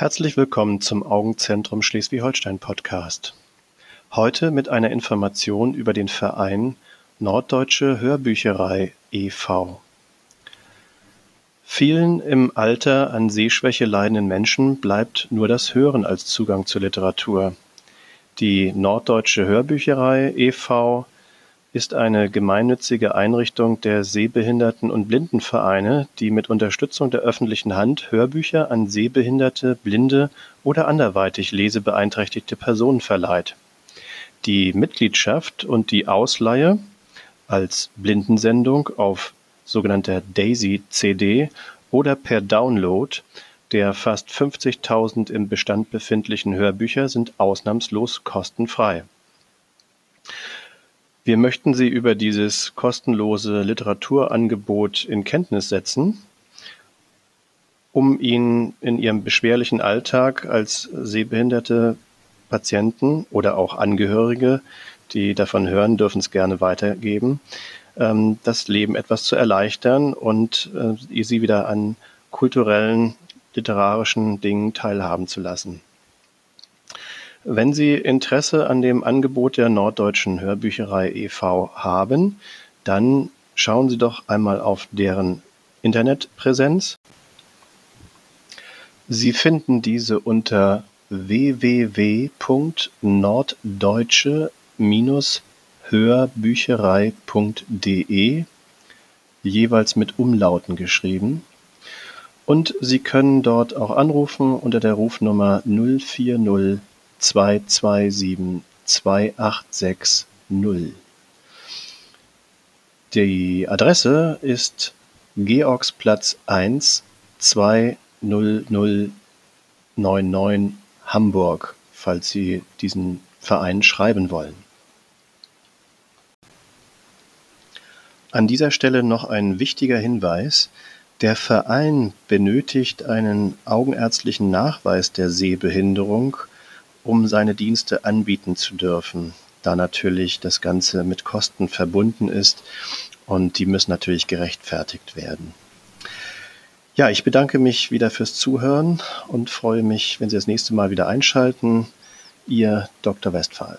Herzlich willkommen zum Augenzentrum Schleswig-Holstein Podcast. Heute mit einer Information über den Verein Norddeutsche Hörbücherei e.V. Vielen im Alter an Sehschwäche leidenden Menschen bleibt nur das Hören als Zugang zur Literatur. Die Norddeutsche Hörbücherei e.V ist eine gemeinnützige Einrichtung der Sehbehinderten- und Blindenvereine, die mit Unterstützung der öffentlichen Hand Hörbücher an sehbehinderte, blinde oder anderweitig lesebeeinträchtigte Personen verleiht. Die Mitgliedschaft und die Ausleihe als Blindensendung auf sogenannter Daisy-CD oder per Download der fast 50.000 im Bestand befindlichen Hörbücher sind ausnahmslos kostenfrei. Wir möchten Sie über dieses kostenlose Literaturangebot in Kenntnis setzen, um Ihnen in Ihrem beschwerlichen Alltag als sehbehinderte Patienten oder auch Angehörige, die davon hören, dürfen es gerne weitergeben, ähm, das Leben etwas zu erleichtern und äh, Sie wieder an kulturellen, literarischen Dingen teilhaben zu lassen. Wenn Sie Interesse an dem Angebot der Norddeutschen Hörbücherei e.V. haben, dann schauen Sie doch einmal auf deren Internetpräsenz. Sie finden diese unter www.norddeutsche-hörbücherei.de, jeweils mit Umlauten geschrieben. Und Sie können dort auch anrufen unter der Rufnummer 040 zwei zwei sieben zwei acht sechs null. Die Adresse ist Georgsplatz 1 20099 Hamburg, falls Sie diesen Verein schreiben wollen. An dieser Stelle noch ein wichtiger Hinweis. Der Verein benötigt einen augenärztlichen Nachweis der Sehbehinderung um seine Dienste anbieten zu dürfen, da natürlich das Ganze mit Kosten verbunden ist und die müssen natürlich gerechtfertigt werden. Ja, ich bedanke mich wieder fürs Zuhören und freue mich, wenn Sie das nächste Mal wieder einschalten. Ihr Dr. Westphal.